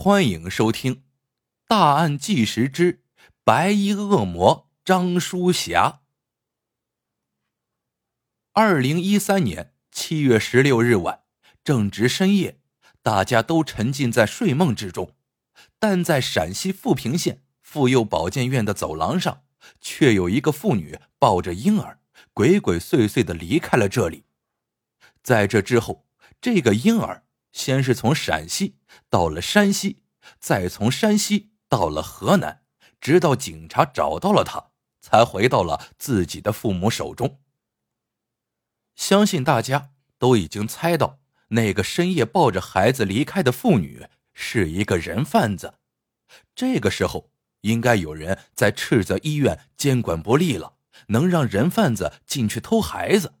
欢迎收听《大案纪实之白衣恶魔张淑霞》。二零一三年七月十六日晚，正值深夜，大家都沉浸在睡梦之中，但在陕西富平县妇幼保健院的走廊上，却有一个妇女抱着婴儿，鬼鬼祟祟的离开了这里。在这之后，这个婴儿。先是从陕西到了山西，再从山西到了河南，直到警察找到了他，才回到了自己的父母手中。相信大家都已经猜到，那个深夜抱着孩子离开的妇女是一个人贩子。这个时候，应该有人在斥责医院监管不力了，能让人贩子进去偷孩子。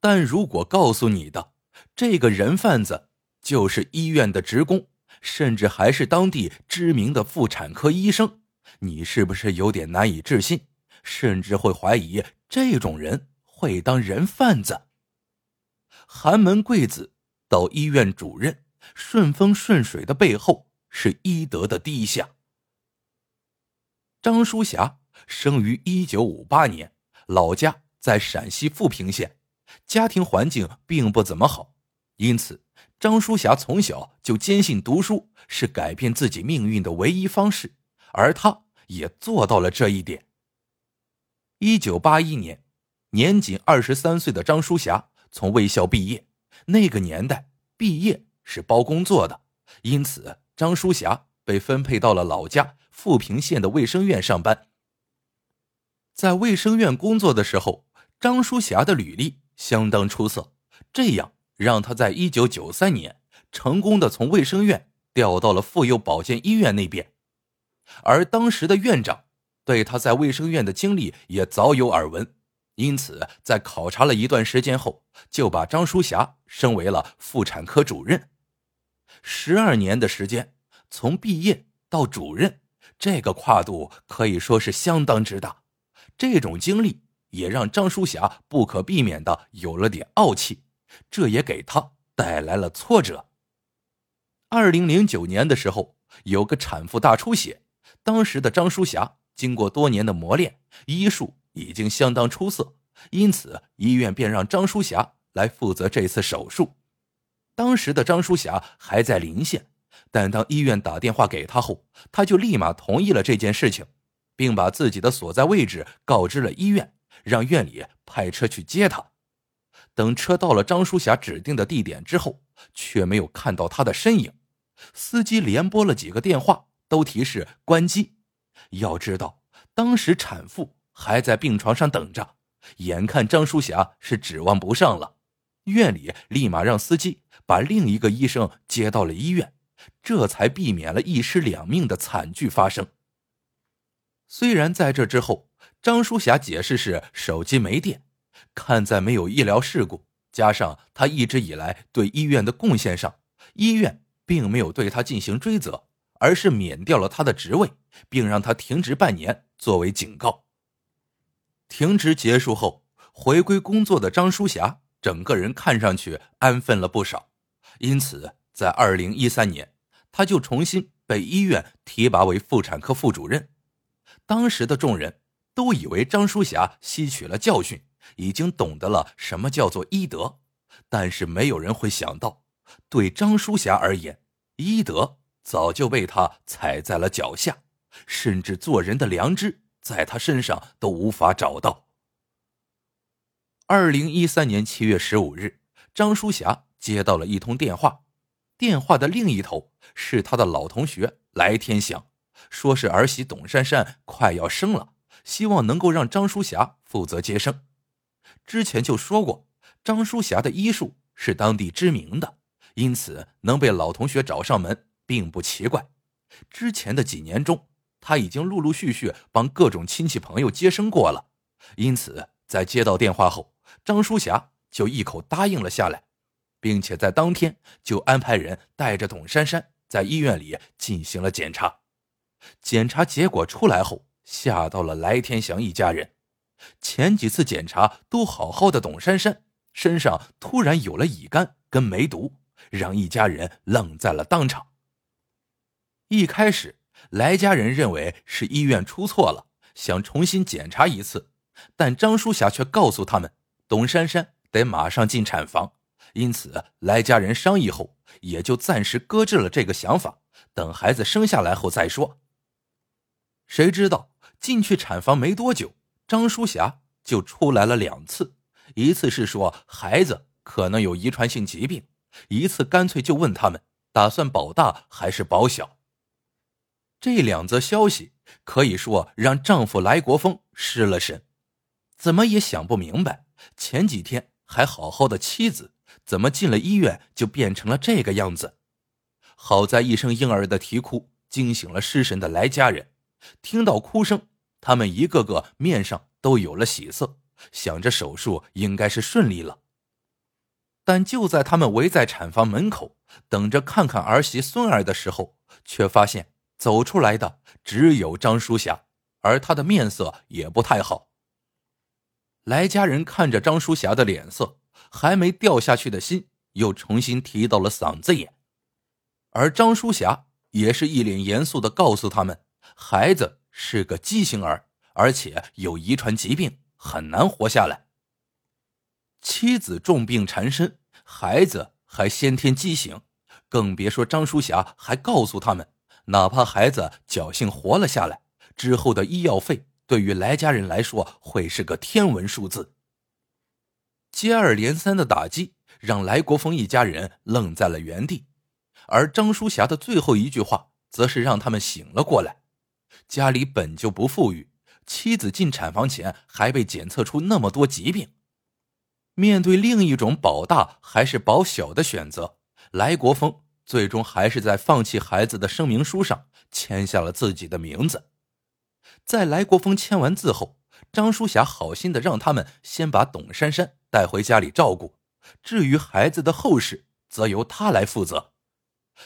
但如果告诉你的，这个人贩子就是医院的职工，甚至还是当地知名的妇产科医生。你是不是有点难以置信，甚至会怀疑这种人会当人贩子？寒门贵子到医院主任，顺风顺水的背后是医德的低下。张淑霞生于一九五八年，老家在陕西富平县，家庭环境并不怎么好。因此，张淑霞从小就坚信读书是改变自己命运的唯一方式，而她也做到了这一点。一九八一年，年仅二十三岁的张淑霞从卫校毕业。那个年代，毕业是包工作的，因此张淑霞被分配到了老家富平县的卫生院上班。在卫生院工作的时候，张淑霞的履历相当出色，这样。让他在一九九三年成功的从卫生院调到了妇幼保健医院那边，而当时的院长对他在卫生院的经历也早有耳闻，因此在考察了一段时间后，就把张淑霞升为了妇产科主任。十二年的时间，从毕业到主任，这个跨度可以说是相当之大。这种经历也让张淑霞不可避免的有了点傲气。这也给她带来了挫折。二零零九年的时候，有个产妇大出血，当时的张淑霞经过多年的磨练，医术已经相当出色，因此医院便让张淑霞来负责这次手术。当时的张淑霞还在临县，但当医院打电话给她后，她就立马同意了这件事情，并把自己的所在位置告知了医院，让院里派车去接他。等车到了张淑霞指定的地点之后，却没有看到他的身影。司机连拨了几个电话，都提示关机。要知道，当时产妇还在病床上等着，眼看张淑霞是指望不上了。院里立马让司机把另一个医生接到了医院，这才避免了一尸两命的惨剧发生。虽然在这之后，张淑霞解释是手机没电。看在没有医疗事故，加上他一直以来对医院的贡献上，医院并没有对他进行追责，而是免掉了他的职位，并让他停职半年作为警告。停职结束后，回归工作的张淑霞整个人看上去安分了不少，因此在二零一三年，他就重新被医院提拔为妇产科副主任。当时的众人都以为张书霞吸取了教训。已经懂得了什么叫做医德，但是没有人会想到，对张书霞而言，医德早就被他踩在了脚下，甚至做人的良知在他身上都无法找到。二零一三年七月十五日，张书霞接到了一通电话，电话的另一头是他的老同学来天祥，说是儿媳董珊珊快要生了，希望能够让张淑霞负责接生。之前就说过，张淑霞的医术是当地知名的，因此能被老同学找上门并不奇怪。之前的几年中，他已经陆陆续续帮各种亲戚朋友接生过了，因此在接到电话后，张淑霞就一口答应了下来，并且在当天就安排人带着董珊珊在医院里进行了检查。检查结果出来后，吓到了来天祥一家人。前几次检查都好好的，董珊珊身上突然有了乙肝跟梅毒，让一家人愣在了当场。一开始，来家人认为是医院出错了，想重新检查一次，但张淑霞却告诉他们，董珊珊得马上进产房，因此来家人商议后，也就暂时搁置了这个想法，等孩子生下来后再说。谁知道进去产房没多久，张淑霞就出来了两次，一次是说孩子可能有遗传性疾病，一次干脆就问他们打算保大还是保小。这两则消息可以说让丈夫来国峰失了神，怎么也想不明白，前几天还好好的妻子，怎么进了医院就变成了这个样子？好在一声婴儿的啼哭惊醒了失神的来家人。听到哭声，他们一个个面上都有了喜色，想着手术应该是顺利了。但就在他们围在产房门口等着看看儿媳孙儿的时候，却发现走出来的只有张淑霞，而她的面色也不太好。来家人看着张淑霞的脸色，还没掉下去的心又重新提到了嗓子眼，而张淑霞也是一脸严肃的告诉他们。孩子是个畸形儿，而且有遗传疾病，很难活下来。妻子重病缠身，孩子还先天畸形，更别说张淑霞还告诉他们，哪怕孩子侥幸活了下来，之后的医药费对于来家人来说会是个天文数字。接二连三的打击让来国峰一家人愣在了原地，而张淑霞的最后一句话，则是让他们醒了过来。家里本就不富裕，妻子进产房前还被检测出那么多疾病。面对另一种保大还是保小的选择，来国峰最终还是在放弃孩子的声明书上签下了自己的名字。在来国峰签完字后，张淑霞好心的让他们先把董珊珊带回家里照顾，至于孩子的后事，则由他来负责。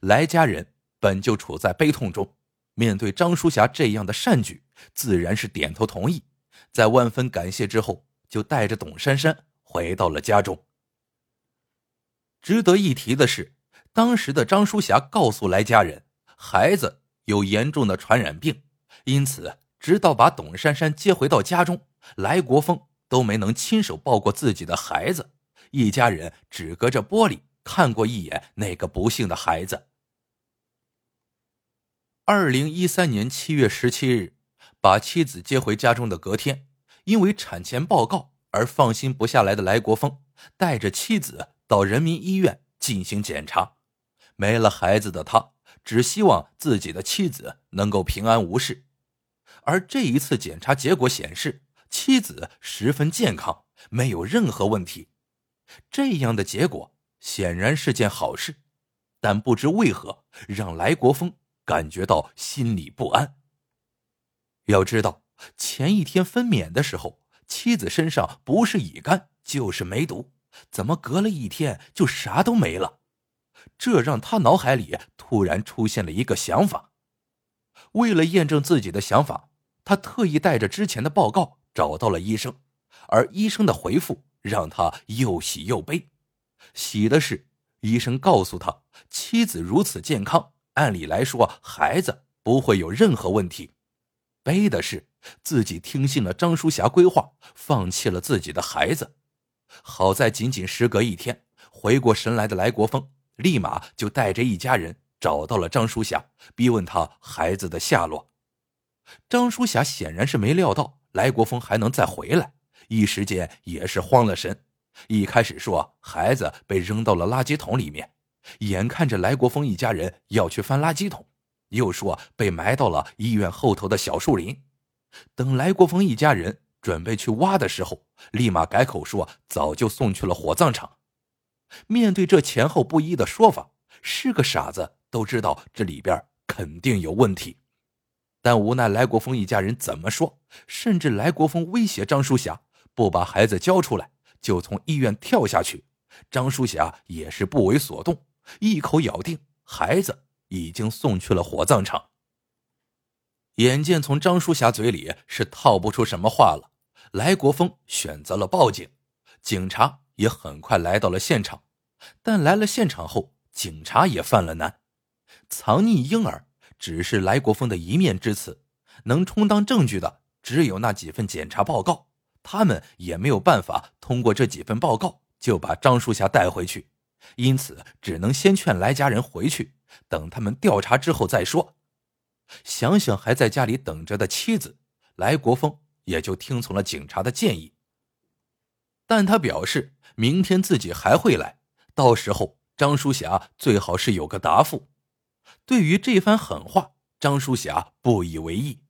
来家人本就处在悲痛中。面对张淑霞这样的善举，自然是点头同意。在万分感谢之后，就带着董珊珊回到了家中。值得一提的是，当时的张淑霞告诉来家人，孩子有严重的传染病，因此直到把董珊珊接回到家中，来国峰都没能亲手抱过自己的孩子，一家人只隔着玻璃看过一眼那个不幸的孩子。二零一三年七月十七日，把妻子接回家中的隔天，因为产前报告而放心不下来的来国峰，带着妻子到人民医院进行检查。没了孩子的他，只希望自己的妻子能够平安无事。而这一次检查结果显示，妻子十分健康，没有任何问题。这样的结果显然是件好事，但不知为何让来国峰。感觉到心里不安。要知道，前一天分娩的时候，妻子身上不是乙肝就是梅毒，怎么隔了一天就啥都没了？这让他脑海里突然出现了一个想法。为了验证自己的想法，他特意带着之前的报告找到了医生，而医生的回复让他又喜又悲。喜的是，医生告诉他，妻子如此健康。按理来说，孩子不会有任何问题。悲的是，自己听信了张淑霞规划，放弃了自己的孩子。好在仅仅时隔一天，回过神来的来国峰立马就带着一家人找到了张淑霞，逼问他孩子的下落。张淑霞显然是没料到来国峰还能再回来，一时间也是慌了神。一开始说孩子被扔到了垃圾桶里面。眼看着来国峰一家人要去翻垃圾桶，又说被埋到了医院后头的小树林。等来国峰一家人准备去挖的时候，立马改口说早就送去了火葬场。面对这前后不一的说法，是个傻子都知道这里边肯定有问题。但无奈来国峰一家人怎么说，甚至来国峰威胁张淑霞不把孩子交出来，就从医院跳下去。张淑霞也是不为所动。一口咬定孩子已经送去了火葬场。眼见从张淑霞嘴里是套不出什么话了，来国峰选择了报警。警察也很快来到了现场，但来了现场后，警察也犯了难。藏匿婴儿只是来国峰的一面之词，能充当证据的只有那几份检查报告。他们也没有办法通过这几份报告就把张淑霞带回去，因此只能先劝来家人回去，等他们调查之后再说。想想还在家里等着的妻子，来国峰也就听从了警察的建议。但他表示，明天自己还会来，到时候张淑霞最好是有个答复。对于这番狠话，张淑霞不以为意。